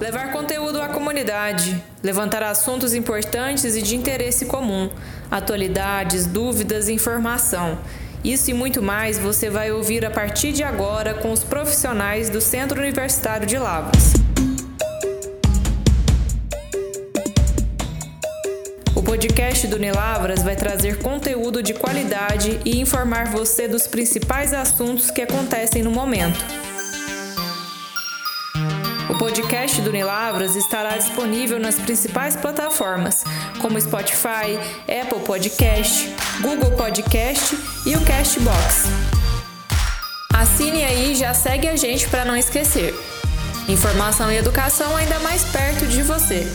Levar conteúdo à comunidade, levantar assuntos importantes e de interesse comum, atualidades, dúvidas e informação. Isso e muito mais você vai ouvir a partir de agora com os profissionais do Centro Universitário de Lavras. O podcast do Nilavras vai trazer conteúdo de qualidade e informar você dos principais assuntos que acontecem no momento. O podcast do Nilavras estará disponível nas principais plataformas, como Spotify, Apple Podcast, Google Podcast e o Castbox. Assine aí e já segue a gente para não esquecer. Informação e educação ainda mais perto de você.